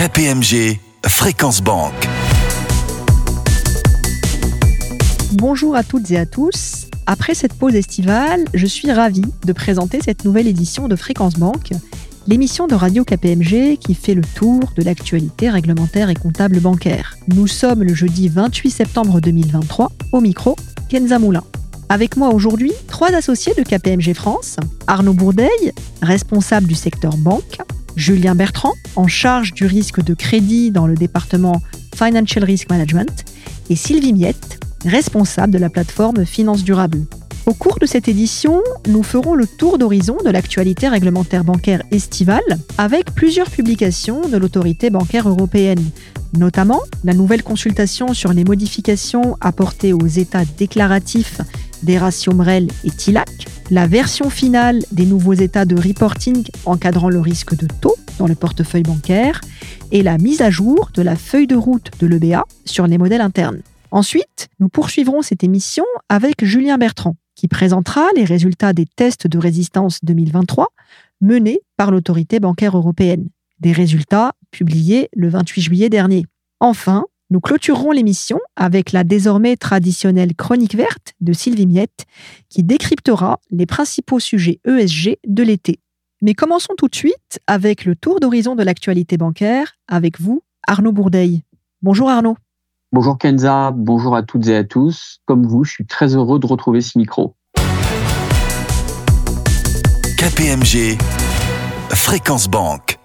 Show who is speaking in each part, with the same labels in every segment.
Speaker 1: KPMG Fréquence Banque.
Speaker 2: Bonjour à toutes et à tous. Après cette pause estivale, je suis ravie de présenter cette nouvelle édition de Fréquence Banque, l'émission de Radio KPMG qui fait le tour de l'actualité réglementaire et comptable bancaire. Nous sommes le jeudi 28 septembre 2023, au micro, Kenza Moulin. Avec moi aujourd'hui, trois associés de KPMG France, Arnaud Bourdeil, responsable du secteur banque, Julien Bertrand, en charge du risque de crédit dans le département Financial Risk Management, et Sylvie Miette, responsable de la plateforme Finance Durable. Au cours de cette édition, nous ferons le tour d'horizon de l'actualité réglementaire bancaire estivale avec plusieurs publications de l'autorité bancaire européenne, notamment la nouvelle consultation sur les modifications apportées aux états déclaratifs des ratios MREL et TILAC, la version finale des nouveaux états de reporting encadrant le risque de taux dans le portefeuille bancaire et la mise à jour de la feuille de route de l'EBA sur les modèles internes. Ensuite, nous poursuivrons cette émission avec Julien Bertrand, qui présentera les résultats des tests de résistance 2023 menés par l'autorité bancaire européenne. Des résultats publiés le 28 juillet dernier. Enfin, nous clôturerons l'émission avec la désormais traditionnelle chronique verte de Sylvie Miette, qui décryptera les principaux sujets ESG de l'été. Mais commençons tout de suite avec le tour d'horizon de l'actualité bancaire avec vous, Arnaud Bourdeil. Bonjour Arnaud.
Speaker 3: Bonjour Kenza, bonjour à toutes et à tous. Comme vous, je suis très heureux de retrouver ce micro.
Speaker 1: KPMG Fréquence Banque.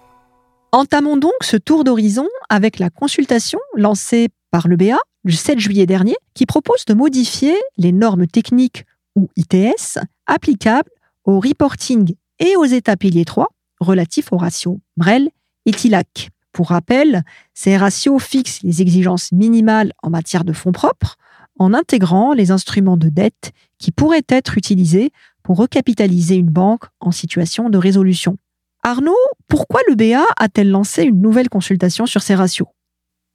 Speaker 2: Entamons donc ce tour d'horizon avec la consultation lancée par l'EBA le 7 juillet dernier qui propose de modifier les normes techniques ou ITS applicables au reporting et aux états piliers 3 relatifs aux ratios MREL et TILAC. Pour rappel, ces ratios fixent les exigences minimales en matière de fonds propres en intégrant les instruments de dette qui pourraient être utilisés pour recapitaliser une banque en situation de résolution. Arnaud, pourquoi le BA a-t-elle lancé une nouvelle consultation sur ces ratios?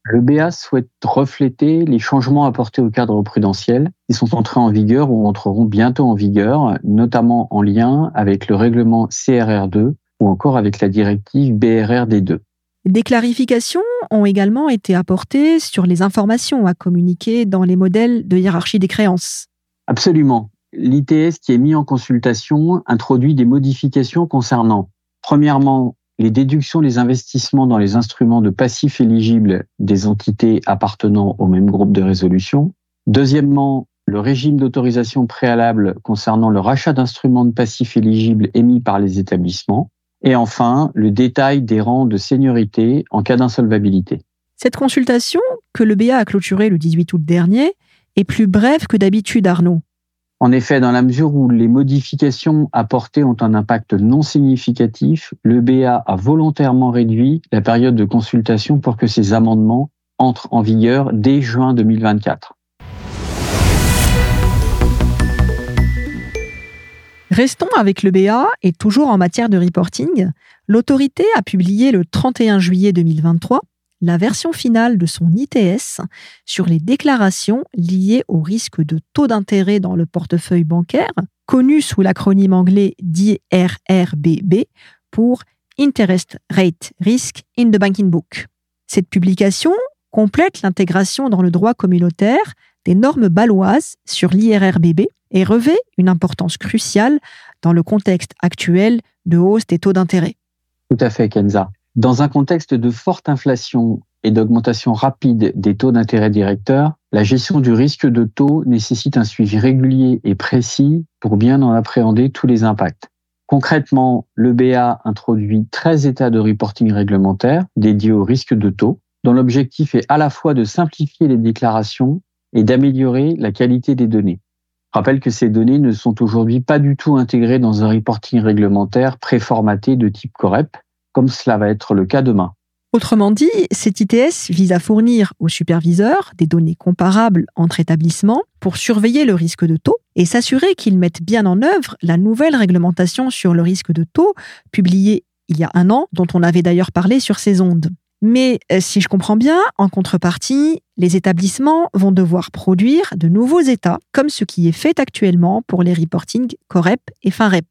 Speaker 3: Le BA souhaite refléter les changements apportés au cadre prudentiel qui sont entrés en vigueur ou entreront bientôt en vigueur, notamment en lien avec le règlement CRR2 ou encore avec la directive BRRD2.
Speaker 2: Des clarifications ont également été apportées sur les informations à communiquer dans les modèles de hiérarchie des créances.
Speaker 3: Absolument. L'ITS qui est mis en consultation introduit des modifications concernant Premièrement, les déductions des investissements dans les instruments de passifs éligibles des entités appartenant au même groupe de résolution. Deuxièmement, le régime d'autorisation préalable concernant le rachat d'instruments de passifs éligibles émis par les établissements. Et enfin, le détail des rangs de seniorité en cas d'insolvabilité.
Speaker 2: Cette consultation, que le BA a clôturée le 18 août dernier, est plus brève que d'habitude, Arnaud.
Speaker 3: En effet, dans la mesure où les modifications apportées ont un impact non significatif, le BA a volontairement réduit la période de consultation pour que ces amendements entrent en vigueur dès juin 2024.
Speaker 2: Restons avec le BA et toujours en matière de reporting, l'autorité a publié le 31 juillet 2023 la version finale de son ITS sur les déclarations liées au risque de taux d'intérêt dans le portefeuille bancaire, connu sous l'acronyme anglais d'IRRBB pour Interest Rate Risk in the Banking Book. Cette publication complète l'intégration dans le droit communautaire des normes baloises sur l'IRRBB et revêt une importance cruciale dans le contexte actuel de hausse des taux d'intérêt.
Speaker 3: Tout à fait, Kenza. Dans un contexte de forte inflation et d'augmentation rapide des taux d'intérêt directeurs, la gestion du risque de taux nécessite un suivi régulier et précis pour bien en appréhender tous les impacts. Concrètement, le BA introduit 13 états de reporting réglementaires dédiés au risque de taux, dont l'objectif est à la fois de simplifier les déclarations et d'améliorer la qualité des données. Je rappelle que ces données ne sont aujourd'hui pas du tout intégrées dans un reporting réglementaire préformaté de type COREP, comme cela va être le cas demain.
Speaker 2: Autrement dit, cet ITS vise à fournir aux superviseurs des données comparables entre établissements pour surveiller le risque de taux et s'assurer qu'ils mettent bien en œuvre la nouvelle réglementation sur le risque de taux publiée il y a un an, dont on avait d'ailleurs parlé sur ces ondes. Mais euh, si je comprends bien, en contrepartie, les établissements vont devoir produire de nouveaux états, comme ce qui est fait actuellement pour les reportings COREP et FINREP.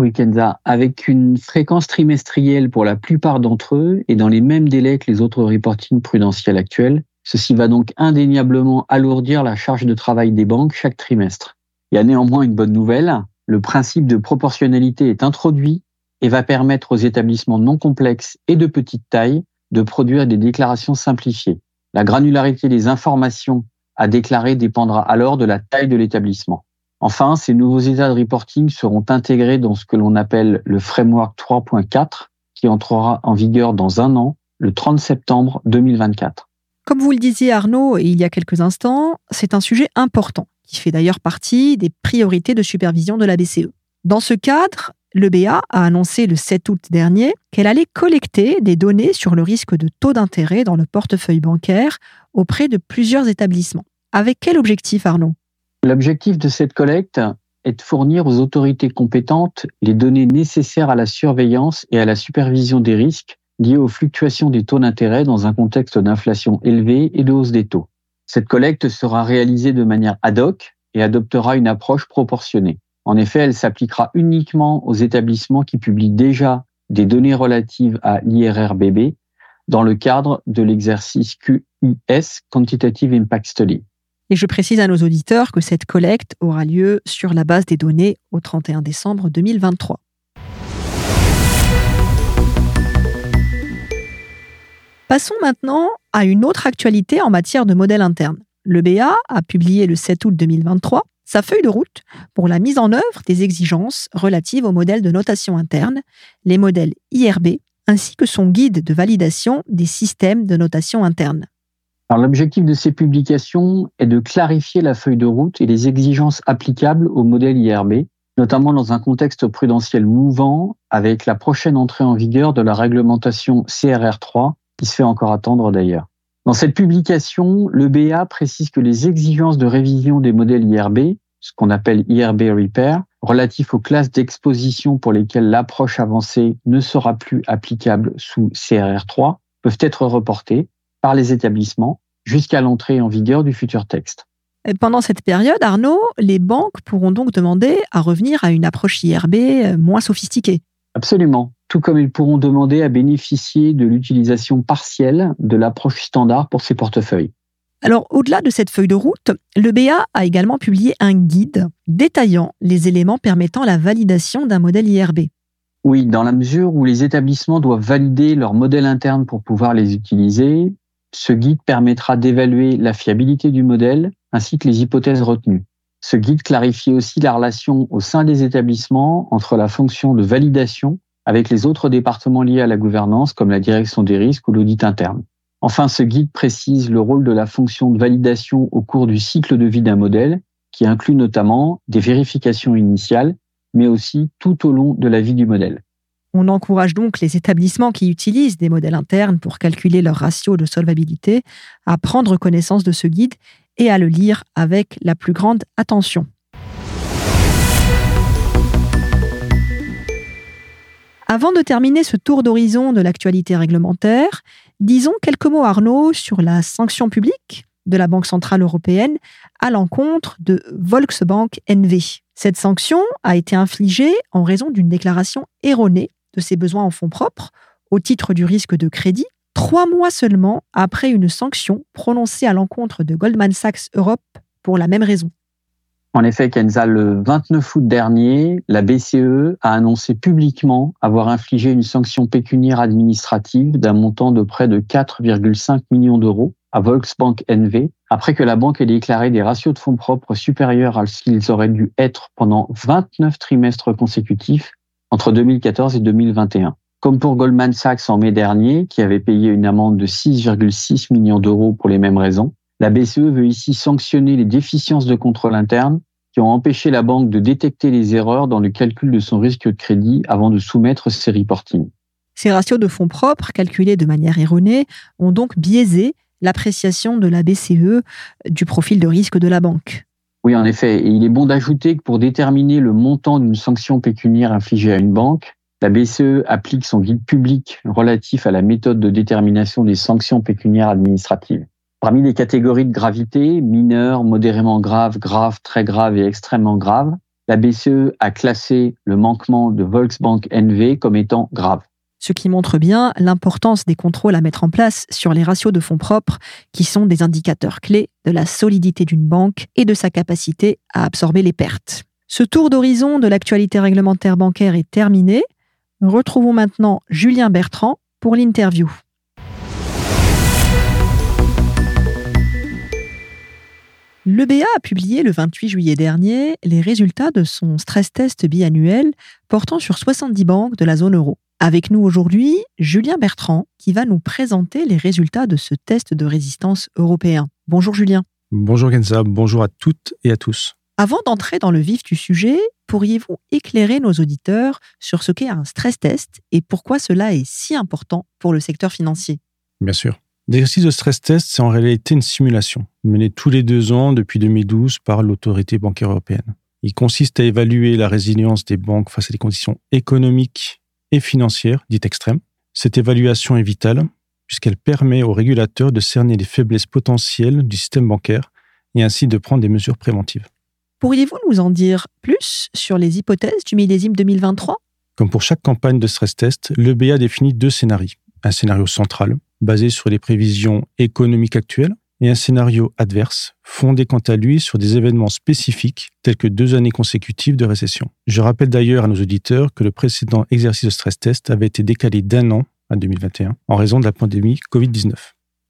Speaker 3: Oui, Kenza, avec une fréquence trimestrielle pour la plupart d'entre eux et dans les mêmes délais que les autres reporting prudentiels actuels, ceci va donc indéniablement alourdir la charge de travail des banques chaque trimestre. Il y a néanmoins une bonne nouvelle, le principe de proportionnalité est introduit et va permettre aux établissements non complexes et de petite taille de produire des déclarations simplifiées. La granularité des informations à déclarer dépendra alors de la taille de l'établissement. Enfin, ces nouveaux états de reporting seront intégrés dans ce que l'on appelle le framework 3.4 qui entrera en vigueur dans un an, le 30 septembre 2024.
Speaker 2: Comme vous le disiez Arnaud il y a quelques instants, c'est un sujet important qui fait d'ailleurs partie des priorités de supervision de la BCE. Dans ce cadre, le BA a annoncé le 7 août dernier qu'elle allait collecter des données sur le risque de taux d'intérêt dans le portefeuille bancaire auprès de plusieurs établissements. Avec quel objectif Arnaud?
Speaker 3: L'objectif de cette collecte est de fournir aux autorités compétentes les données nécessaires à la surveillance et à la supervision des risques liés aux fluctuations des taux d'intérêt dans un contexte d'inflation élevée et de hausse des taux. Cette collecte sera réalisée de manière ad hoc et adoptera une approche proportionnée. En effet, elle s'appliquera uniquement aux établissements qui publient déjà des données relatives à l'IRRBB dans le cadre de l'exercice QIS Quantitative Impact Study.
Speaker 2: Et je précise à nos auditeurs que cette collecte aura lieu sur la base des données au 31 décembre 2023. Passons maintenant à une autre actualité en matière de modèle interne. Le BA a publié le 7 août 2023 sa feuille de route pour la mise en œuvre des exigences relatives aux modèles de notation interne, les modèles IRB, ainsi que son guide de validation des systèmes de notation interne.
Speaker 3: L'objectif de ces publications est de clarifier la feuille de route et les exigences applicables au modèle IRB, notamment dans un contexte prudentiel mouvant avec la prochaine entrée en vigueur de la réglementation CRR3, qui se fait encore attendre d'ailleurs. Dans cette publication, le BA précise que les exigences de révision des modèles IRB, ce qu'on appelle IRB Repair, relatifs aux classes d'exposition pour lesquelles l'approche avancée ne sera plus applicable sous CRR3, peuvent être reportées par les établissements jusqu'à l'entrée en vigueur du futur texte.
Speaker 2: pendant cette période, Arnaud, les banques pourront donc demander à revenir à une approche IRB euh, moins sophistiquée.
Speaker 3: Absolument. Tout comme ils pourront demander à bénéficier de l'utilisation partielle de l'approche standard pour ces portefeuilles.
Speaker 2: Alors, au-delà de cette feuille de route, le BA a également publié un guide détaillant les éléments permettant la validation d'un modèle IRB.
Speaker 3: Oui, dans la mesure où les établissements doivent valider leur modèle interne pour pouvoir les utiliser, ce guide permettra d'évaluer la fiabilité du modèle ainsi que les hypothèses retenues. Ce guide clarifie aussi la relation au sein des établissements entre la fonction de validation avec les autres départements liés à la gouvernance comme la direction des risques ou l'audit interne. Enfin, ce guide précise le rôle de la fonction de validation au cours du cycle de vie d'un modèle, qui inclut notamment des vérifications initiales, mais aussi tout au long de la vie du modèle.
Speaker 2: On encourage donc les établissements qui utilisent des modèles internes pour calculer leur ratio de solvabilité à prendre connaissance de ce guide et à le lire avec la plus grande attention. Avant de terminer ce tour d'horizon de l'actualité réglementaire, disons quelques mots Arnaud sur la sanction publique de la Banque centrale européenne à l'encontre de Volksbank NV. Cette sanction a été infligée en raison d'une déclaration erronée de ses besoins en fonds propres au titre du risque de crédit, trois mois seulement après une sanction prononcée à l'encontre de Goldman Sachs Europe pour la même raison.
Speaker 3: En effet, Kenza, le 29 août dernier, la BCE a annoncé publiquement avoir infligé une sanction pécuniaire administrative d'un montant de près de 4,5 millions d'euros à Volksbank NV, après que la banque ait déclaré des ratios de fonds propres supérieurs à ce qu'ils auraient dû être pendant 29 trimestres consécutifs entre 2014 et 2021. Comme pour Goldman Sachs en mai dernier, qui avait payé une amende de 6,6 millions d'euros pour les mêmes raisons, la BCE veut ici sanctionner les déficiences de contrôle interne qui ont empêché la banque de détecter les erreurs dans le calcul de son risque de crédit avant de soumettre ses reportings.
Speaker 2: Ces ratios de fonds propres, calculés de manière erronée, ont donc biaisé l'appréciation de la BCE du profil de risque de la banque.
Speaker 3: Oui, en effet. Et il est bon d'ajouter que pour déterminer le montant d'une sanction pécuniaire infligée à une banque, la BCE applique son guide public relatif à la méthode de détermination des sanctions pécuniaires administratives. Parmi les catégories de gravité, mineure, modérément grave, grave, très grave et extrêmement grave, La BCE a classé le manquement de Volksbank NV comme étant grave.
Speaker 2: Ce qui montre bien l'importance des contrôles à mettre en place sur les ratios de fonds propres, qui sont des indicateurs clés de la solidité d'une banque et de sa capacité à absorber les pertes. Ce tour d'horizon de l'actualité réglementaire bancaire est terminé. Retrouvons maintenant Julien Bertrand pour l'interview. Le BA a publié le 28 juillet dernier les résultats de son stress test biannuel portant sur 70 banques de la zone euro. Avec nous aujourd'hui, Julien Bertrand, qui va nous présenter les résultats de ce test de résistance européen. Bonjour Julien.
Speaker 4: Bonjour Kenza, bonjour à toutes et à tous.
Speaker 2: Avant d'entrer dans le vif du sujet, pourriez-vous éclairer nos auditeurs sur ce qu'est un stress test et pourquoi cela est si important pour le secteur financier?
Speaker 4: Bien sûr. L'exercice de stress test, c'est en réalité une simulation, menée tous les deux ans depuis 2012 par l'autorité bancaire européenne. Il consiste à évaluer la résilience des banques face à des conditions économiques et financières dites extrêmes. Cette évaluation est vitale puisqu'elle permet aux régulateurs de cerner les faiblesses potentielles du système bancaire et ainsi de prendre des mesures préventives.
Speaker 2: Pourriez-vous nous en dire plus sur les hypothèses du millésime 2023
Speaker 4: Comme pour chaque campagne de stress test, l'EBA définit deux scénarios. Un scénario central, basé sur les prévisions économiques actuelles, et un scénario adverse, fondé quant à lui sur des événements spécifiques tels que deux années consécutives de récession. Je rappelle d'ailleurs à nos auditeurs que le précédent exercice de stress test avait été décalé d'un an à 2021 en raison de la pandémie Covid-19.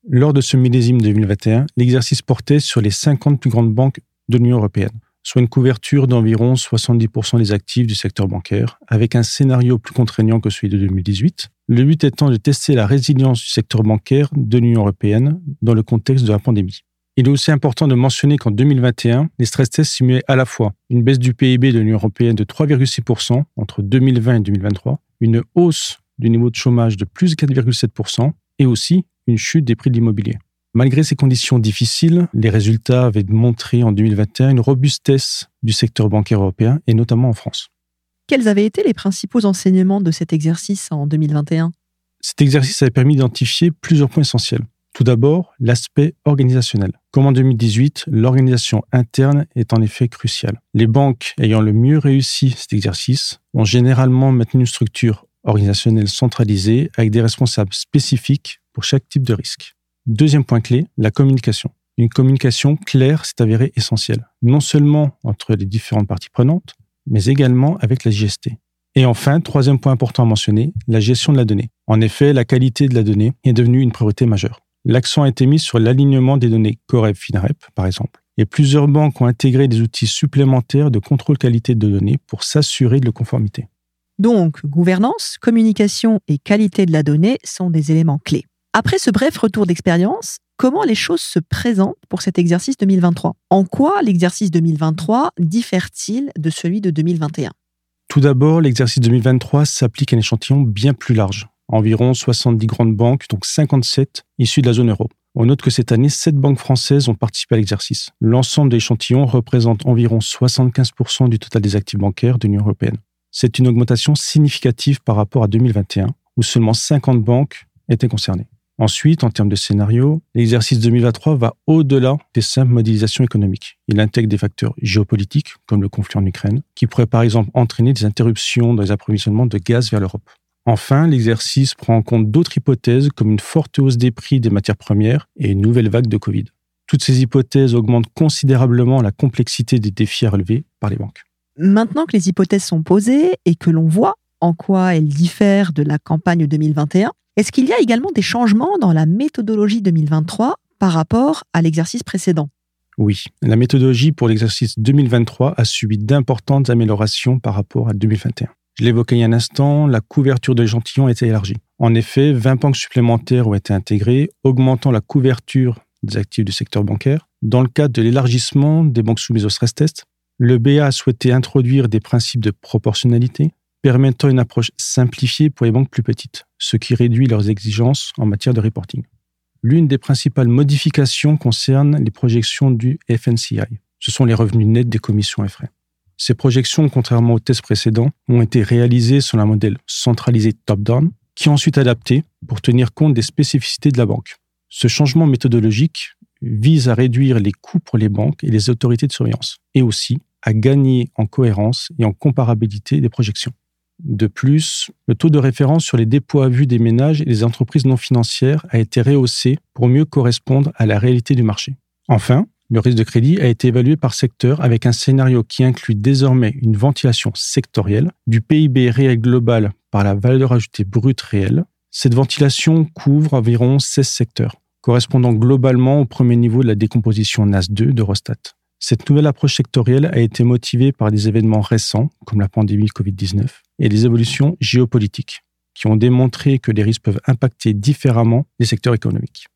Speaker 4: Lors de ce millésime 2021, l'exercice portait sur les 50 plus grandes banques de l'Union européenne soit une couverture d'environ 70% des actifs du secteur bancaire, avec un scénario plus contraignant que celui de 2018. Le but étant de tester la résilience du secteur bancaire de l'Union européenne dans le contexte de la pandémie. Il est aussi important de mentionner qu'en 2021, les stress tests simulaient à la fois une baisse du PIB de l'Union européenne de 3,6% entre 2020 et 2023, une hausse du niveau de chômage de plus de 4,7% et aussi une chute des prix de l'immobilier. Malgré ces conditions difficiles, les résultats avaient montré en 2021 une robustesse du secteur bancaire européen et notamment en France.
Speaker 2: Quels avaient été les principaux enseignements de cet exercice en 2021
Speaker 4: Cet exercice avait permis d'identifier plusieurs points essentiels. Tout d'abord, l'aspect organisationnel. Comme en 2018, l'organisation interne est en effet cruciale. Les banques ayant le mieux réussi cet exercice ont généralement maintenu une structure organisationnelle centralisée avec des responsables spécifiques pour chaque type de risque. Deuxième point clé, la communication. Une communication claire s'est avérée essentielle, non seulement entre les différentes parties prenantes, mais également avec la GST. Et enfin, troisième point important à mentionner, la gestion de la donnée. En effet, la qualité de la donnée est devenue une priorité majeure. L'accent a été mis sur l'alignement des données Corep-Finrep, par exemple, et plusieurs banques ont intégré des outils supplémentaires de contrôle qualité de données pour s'assurer de la conformité.
Speaker 2: Donc, gouvernance, communication et qualité de la donnée sont des éléments clés. Après ce bref retour d'expérience, comment les choses se présentent pour cet exercice 2023 En quoi l'exercice 2023 diffère-t-il de celui de 2021
Speaker 4: Tout d'abord, l'exercice 2023 s'applique à un échantillon bien plus large, environ 70 grandes banques, donc 57 issues de la zone euro. On note que cette année, 7 banques françaises ont participé à l'exercice. L'ensemble des échantillons représente environ 75% du total des actifs bancaires de l'Union européenne. C'est une augmentation significative par rapport à 2021, où seulement 50 banques étaient concernées. Ensuite, en termes de scénario, l'exercice 2023 va au-delà des simples modélisations économiques. Il intègre des facteurs géopolitiques, comme le conflit en Ukraine, qui pourraient par exemple entraîner des interruptions dans les approvisionnements de gaz vers l'Europe. Enfin, l'exercice prend en compte d'autres hypothèses comme une forte hausse des prix des matières premières et une nouvelle vague de Covid. Toutes ces hypothèses augmentent considérablement la complexité des défis à relever par les banques.
Speaker 2: Maintenant que les hypothèses sont posées et que l'on voit en quoi elles diffèrent de la campagne 2021, est-ce qu'il y a également des changements dans la méthodologie 2023 par rapport à l'exercice précédent?
Speaker 4: Oui, la méthodologie pour l'exercice 2023 a subi d'importantes améliorations par rapport à 2021. Je l'évoquais il y a un instant, la couverture de l'échantillon a été élargie. En effet, 20 banques supplémentaires ont été intégrées, augmentant la couverture des actifs du secteur bancaire. Dans le cadre de l'élargissement des banques soumises au stress test, le BA a souhaité introduire des principes de proportionnalité, permettant une approche simplifiée pour les banques plus petites, ce qui réduit leurs exigences en matière de reporting. L'une des principales modifications concerne les projections du FNCI. Ce sont les revenus nets des commissions et frais. Ces projections, contrairement aux tests précédents, ont été réalisées sur un modèle centralisé top-down, qui est ensuite adapté pour tenir compte des spécificités de la banque. Ce changement méthodologique vise à réduire les coûts pour les banques et les autorités de surveillance, et aussi à gagner en cohérence et en comparabilité des projections. De plus, le taux de référence sur les dépôts à vue des ménages et des entreprises non financières a été rehaussé pour mieux correspondre à la réalité du marché. Enfin, le risque de crédit a été évalué par secteur avec un scénario qui inclut désormais une ventilation sectorielle du PIB réel global par la valeur ajoutée brute réelle. Cette ventilation couvre environ 16 secteurs, correspondant globalement au premier niveau de la décomposition NAS2 d'Eurostat. Cette nouvelle approche sectorielle a été motivée par des événements récents, comme la pandémie Covid-19, et des évolutions géopolitiques, qui ont démontré que les risques peuvent impacter différemment les secteurs économiques.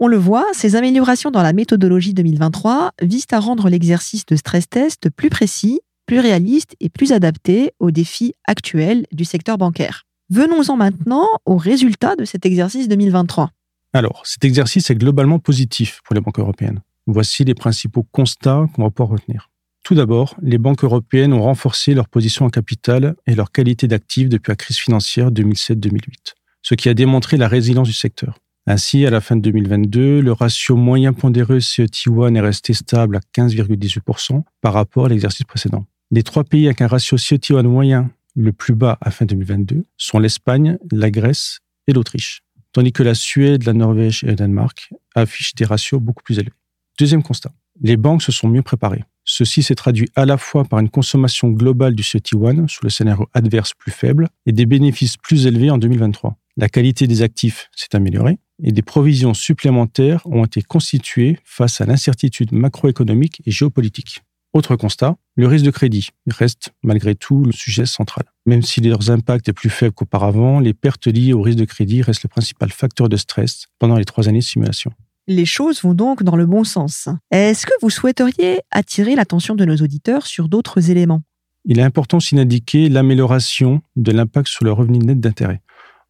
Speaker 2: On le voit, ces améliorations dans la méthodologie 2023 visent à rendre l'exercice de stress test plus précis, plus réaliste et plus adapté aux défis actuels du secteur bancaire. Venons-en maintenant aux résultats de cet exercice 2023.
Speaker 4: Alors, cet exercice est globalement positif pour les banques européennes. Voici les principaux constats qu'on va pouvoir retenir. Tout d'abord, les banques européennes ont renforcé leur position en capital et leur qualité d'actifs depuis la crise financière 2007-2008, ce qui a démontré la résilience du secteur. Ainsi, à la fin de 2022, le ratio moyen pondéré CET1 est resté stable à 15,18% par rapport à l'exercice précédent. Les trois pays avec un ratio CET1 moyen le plus bas à fin 2022 sont l'Espagne, la Grèce et l'Autriche, tandis que la Suède, la Norvège et le Danemark affichent des ratios beaucoup plus élevés. Deuxième constat, les banques se sont mieux préparées. Ceci s'est traduit à la fois par une consommation globale du CET1 sous le scénario adverse plus faible et des bénéfices plus élevés en 2023. La qualité des actifs s'est améliorée et des provisions supplémentaires ont été constituées face à l'incertitude macroéconomique et géopolitique. Autre constat, le risque de crédit reste malgré tout le sujet central. Même si leurs impacts est plus faible qu'auparavant, les pertes liées au risque de crédit restent le principal facteur de stress pendant les trois années de simulation.
Speaker 2: Les choses vont donc dans le bon sens. Est-ce que vous souhaiteriez attirer l'attention de nos auditeurs sur d'autres éléments?
Speaker 4: Il est important aussi d'indiquer l'amélioration de l'impact sur le revenu net d'intérêt.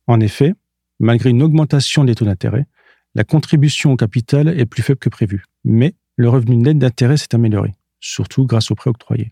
Speaker 4: En effet, malgré une augmentation des taux d'intérêt, la contribution au capital est plus faible que prévu. Mais le revenu net d'intérêt s'est amélioré, surtout grâce aux prêts octroyés.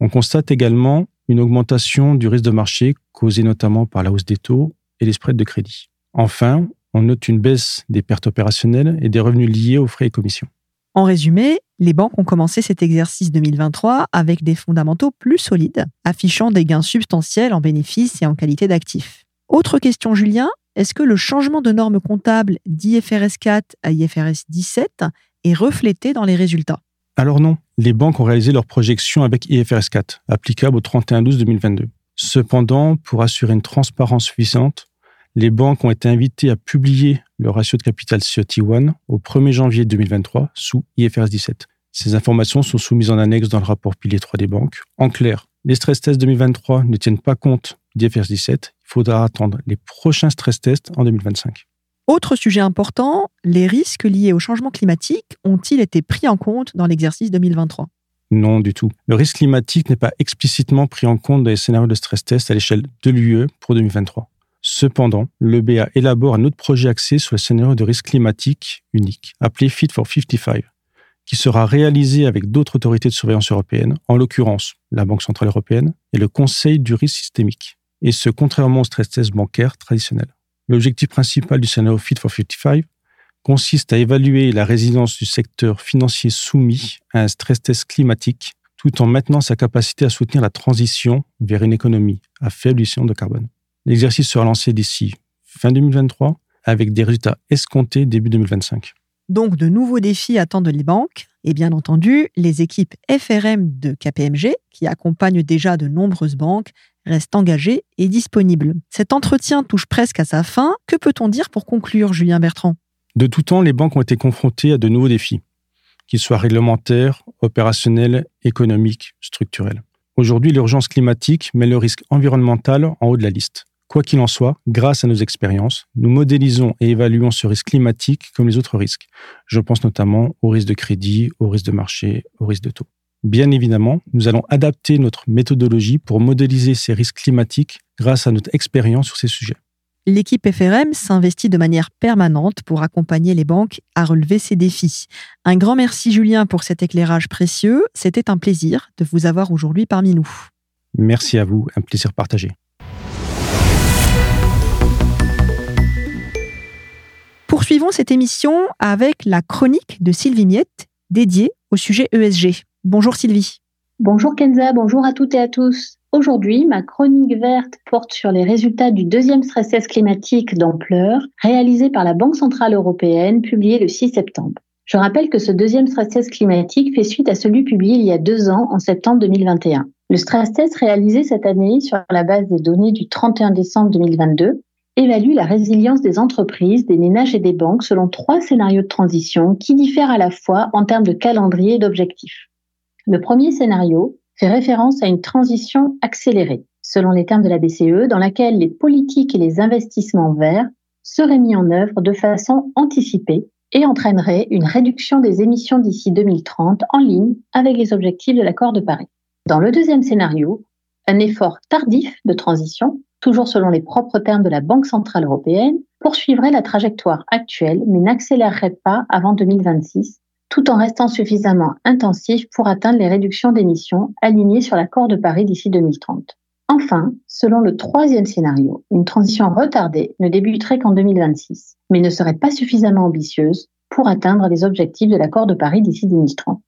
Speaker 4: On constate également une augmentation du risque de marché causée notamment par la hausse des taux et les spreads de crédit. Enfin, on note une baisse des pertes opérationnelles et des revenus liés aux frais et commissions.
Speaker 2: En résumé, les banques ont commencé cet exercice 2023 avec des fondamentaux plus solides, affichant des gains substantiels en bénéfices et en qualité d'actifs. Autre question, Julien, est-ce que le changement de normes comptables d'IFRS 4 à IFRS 17 est reflété dans les résultats?
Speaker 4: Alors non, les banques ont réalisé leurs projections avec IFRS 4, applicable au 31-12-2022. Cependant, pour assurer une transparence suffisante, les banques ont été invitées à publier le ratio de capital CET1 au 1er janvier 2023 sous IFRS 17. Ces informations sont soumises en annexe dans le rapport pilier 3 des banques. En clair, les stress tests 2023 ne tiennent pas compte d'IFRS 17. Il faudra attendre les prochains stress tests en 2025.
Speaker 2: Autre sujet important, les risques liés au changement climatique ont-ils été pris en compte dans l'exercice 2023
Speaker 4: Non, du tout. Le risque climatique n'est pas explicitement pris en compte dans les scénarios de stress test à l'échelle de l'UE pour 2023. Cependant, le BA élabore un autre projet axé sur le scénario de risque climatique unique, appelé Fit for 55, qui sera réalisé avec d'autres autorités de surveillance européennes, en l'occurrence la Banque Centrale Européenne et le Conseil du risque systémique, et ce contrairement au stress test bancaire traditionnel. L'objectif principal du scénario Fit for 55 consiste à évaluer la résilience du secteur financier soumis à un stress test climatique tout en maintenant sa capacité à soutenir la transition vers une économie à faible émission de carbone. L'exercice sera lancé d'ici fin 2023 avec des résultats escomptés début 2025.
Speaker 2: Donc de nouveaux défis attendent les banques et bien entendu les équipes FRM de KPMG qui accompagnent déjà de nombreuses banques restent engagées et disponibles. Cet entretien touche presque à sa fin. Que peut-on dire pour conclure, Julien Bertrand?
Speaker 4: De tout temps, les banques ont été confrontées à de nouveaux défis, qu'ils soient réglementaires, opérationnels, économiques, structurels. Aujourd'hui, l'urgence climatique met le risque environnemental en haut de la liste. Quoi qu'il en soit, grâce à nos expériences, nous modélisons et évaluons ce risque climatique comme les autres risques. Je pense notamment au risque de crédit, au risque de marché, au risque de taux. Bien évidemment, nous allons adapter notre méthodologie pour modéliser ces risques climatiques grâce à notre expérience sur ces sujets.
Speaker 2: L'équipe FRM s'investit de manière permanente pour accompagner les banques à relever ces défis. Un grand merci Julien pour cet éclairage précieux. C'était un plaisir de vous avoir aujourd'hui parmi nous.
Speaker 4: Merci à vous, un plaisir partagé.
Speaker 2: Poursuivons cette émission avec la chronique de Sylvie Miette dédiée au sujet ESG. Bonjour Sylvie.
Speaker 5: Bonjour Kenza, bonjour à toutes et à tous. Aujourd'hui, ma chronique verte porte sur les résultats du deuxième stress test climatique d'ampleur réalisé par la Banque Centrale Européenne, publié le 6 septembre. Je rappelle que ce deuxième stress test climatique fait suite à celui publié il y a deux ans, en septembre 2021. Le stress test réalisé cette année sur la base des données du 31 décembre 2022 évalue la résilience des entreprises, des ménages et des banques selon trois scénarios de transition qui diffèrent à la fois en termes de calendrier et d'objectifs. Le premier scénario fait référence à une transition accélérée, selon les termes de la BCE, dans laquelle les politiques et les investissements verts seraient mis en œuvre de façon anticipée et entraîneraient une réduction des émissions d'ici 2030 en ligne avec les objectifs de l'accord de Paris. Dans le deuxième scénario, un effort tardif de transition, toujours selon les propres termes de la Banque centrale européenne, poursuivrait la trajectoire actuelle mais n'accélérerait pas avant 2026 tout en restant suffisamment intensif pour atteindre les réductions d'émissions alignées sur l'accord de Paris d'ici 2030. Enfin, selon le troisième scénario, une transition retardée ne débuterait qu'en 2026, mais ne serait pas suffisamment ambitieuse pour atteindre les objectifs de l'accord de Paris d'ici 2030.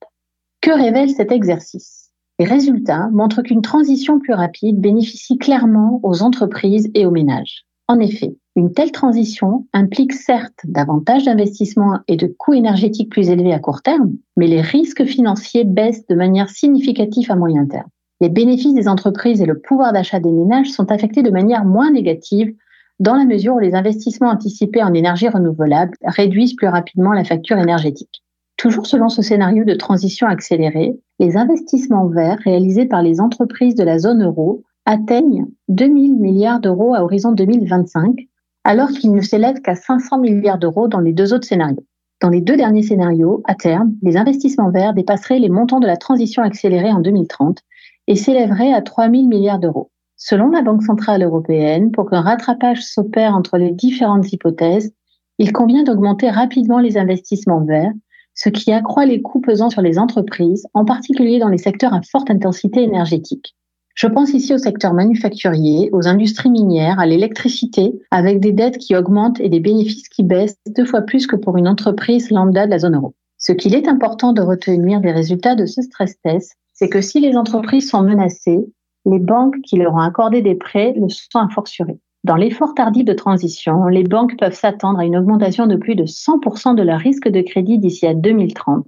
Speaker 5: Que révèle cet exercice? Les résultats montrent qu'une transition plus rapide bénéficie clairement aux entreprises et aux ménages. En effet, une telle transition implique certes davantage d'investissements et de coûts énergétiques plus élevés à court terme, mais les risques financiers baissent de manière significative à moyen terme. Les bénéfices des entreprises et le pouvoir d'achat des ménages sont affectés de manière moins négative dans la mesure où les investissements anticipés en énergie renouvelable réduisent plus rapidement la facture énergétique. Toujours selon ce scénario de transition accélérée, les investissements verts réalisés par les entreprises de la zone euro atteignent 2000 milliards d'euros à horizon 2025, alors qu'ils ne s'élèvent qu'à 500 milliards d'euros dans les deux autres scénarios. Dans les deux derniers scénarios, à terme, les investissements verts dépasseraient les montants de la transition accélérée en 2030 et s'élèveraient à 3 000 milliards d'euros. Selon la Banque centrale européenne, pour qu'un rattrapage s'opère entre les différentes hypothèses, il convient d'augmenter rapidement les investissements verts, ce qui accroît les coûts pesant sur les entreprises, en particulier dans les secteurs à forte intensité énergétique. Je pense ici au secteur manufacturier, aux industries minières, à l'électricité, avec des dettes qui augmentent et des bénéfices qui baissent deux fois plus que pour une entreprise lambda de la zone euro. Ce qu'il est important de retenir des résultats de ce stress test, c'est que si les entreprises sont menacées, les banques qui leur ont accordé des prêts le sont à fortiori. Dans l'effort tardif de transition, les banques peuvent s'attendre à une augmentation de plus de 100% de leur risque de crédit d'ici à 2030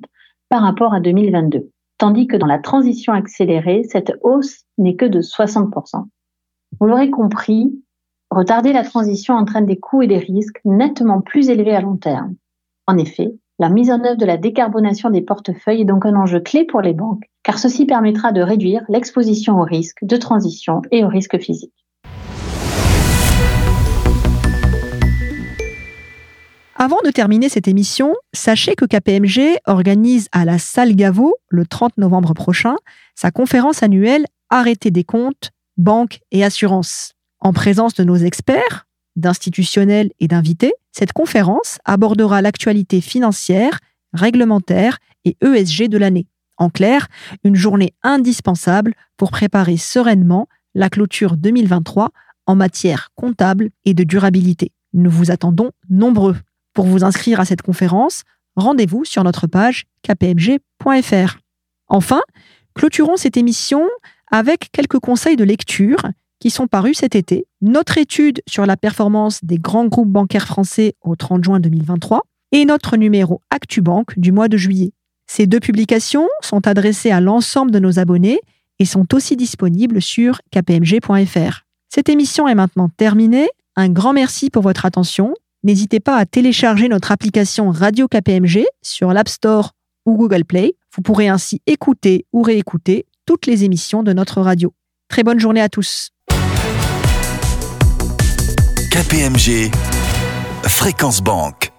Speaker 5: par rapport à 2022 tandis que dans la transition accélérée, cette hausse n'est que de 60%. Vous l'aurez compris, retarder la transition entraîne des coûts et des risques nettement plus élevés à long terme. En effet, la mise en œuvre de la décarbonation des portefeuilles est donc un enjeu clé pour les banques, car ceci permettra de réduire l'exposition aux risques de transition et aux risques physiques.
Speaker 2: Avant de terminer cette émission, sachez que KPMG organise à la Salle Gaveau, le 30 novembre prochain, sa conférence annuelle Arrêter des comptes, banques et assurances. En présence de nos experts, d'institutionnels et d'invités, cette conférence abordera l'actualité financière, réglementaire et ESG de l'année. En clair, une journée indispensable pour préparer sereinement la clôture 2023 en matière comptable et de durabilité. Nous vous attendons nombreux. Pour vous inscrire à cette conférence, rendez-vous sur notre page kpmg.fr. Enfin, clôturons cette émission avec quelques conseils de lecture qui sont parus cet été. Notre étude sur la performance des grands groupes bancaires français au 30 juin 2023 et notre numéro ActuBank du mois de juillet. Ces deux publications sont adressées à l'ensemble de nos abonnés et sont aussi disponibles sur kpmg.fr. Cette émission est maintenant terminée. Un grand merci pour votre attention N'hésitez pas à télécharger notre application Radio KPMG sur l'App Store ou Google Play. Vous pourrez ainsi écouter ou réécouter toutes les émissions de notre radio. Très bonne journée à tous.
Speaker 1: KPMG, Fréquence Banque.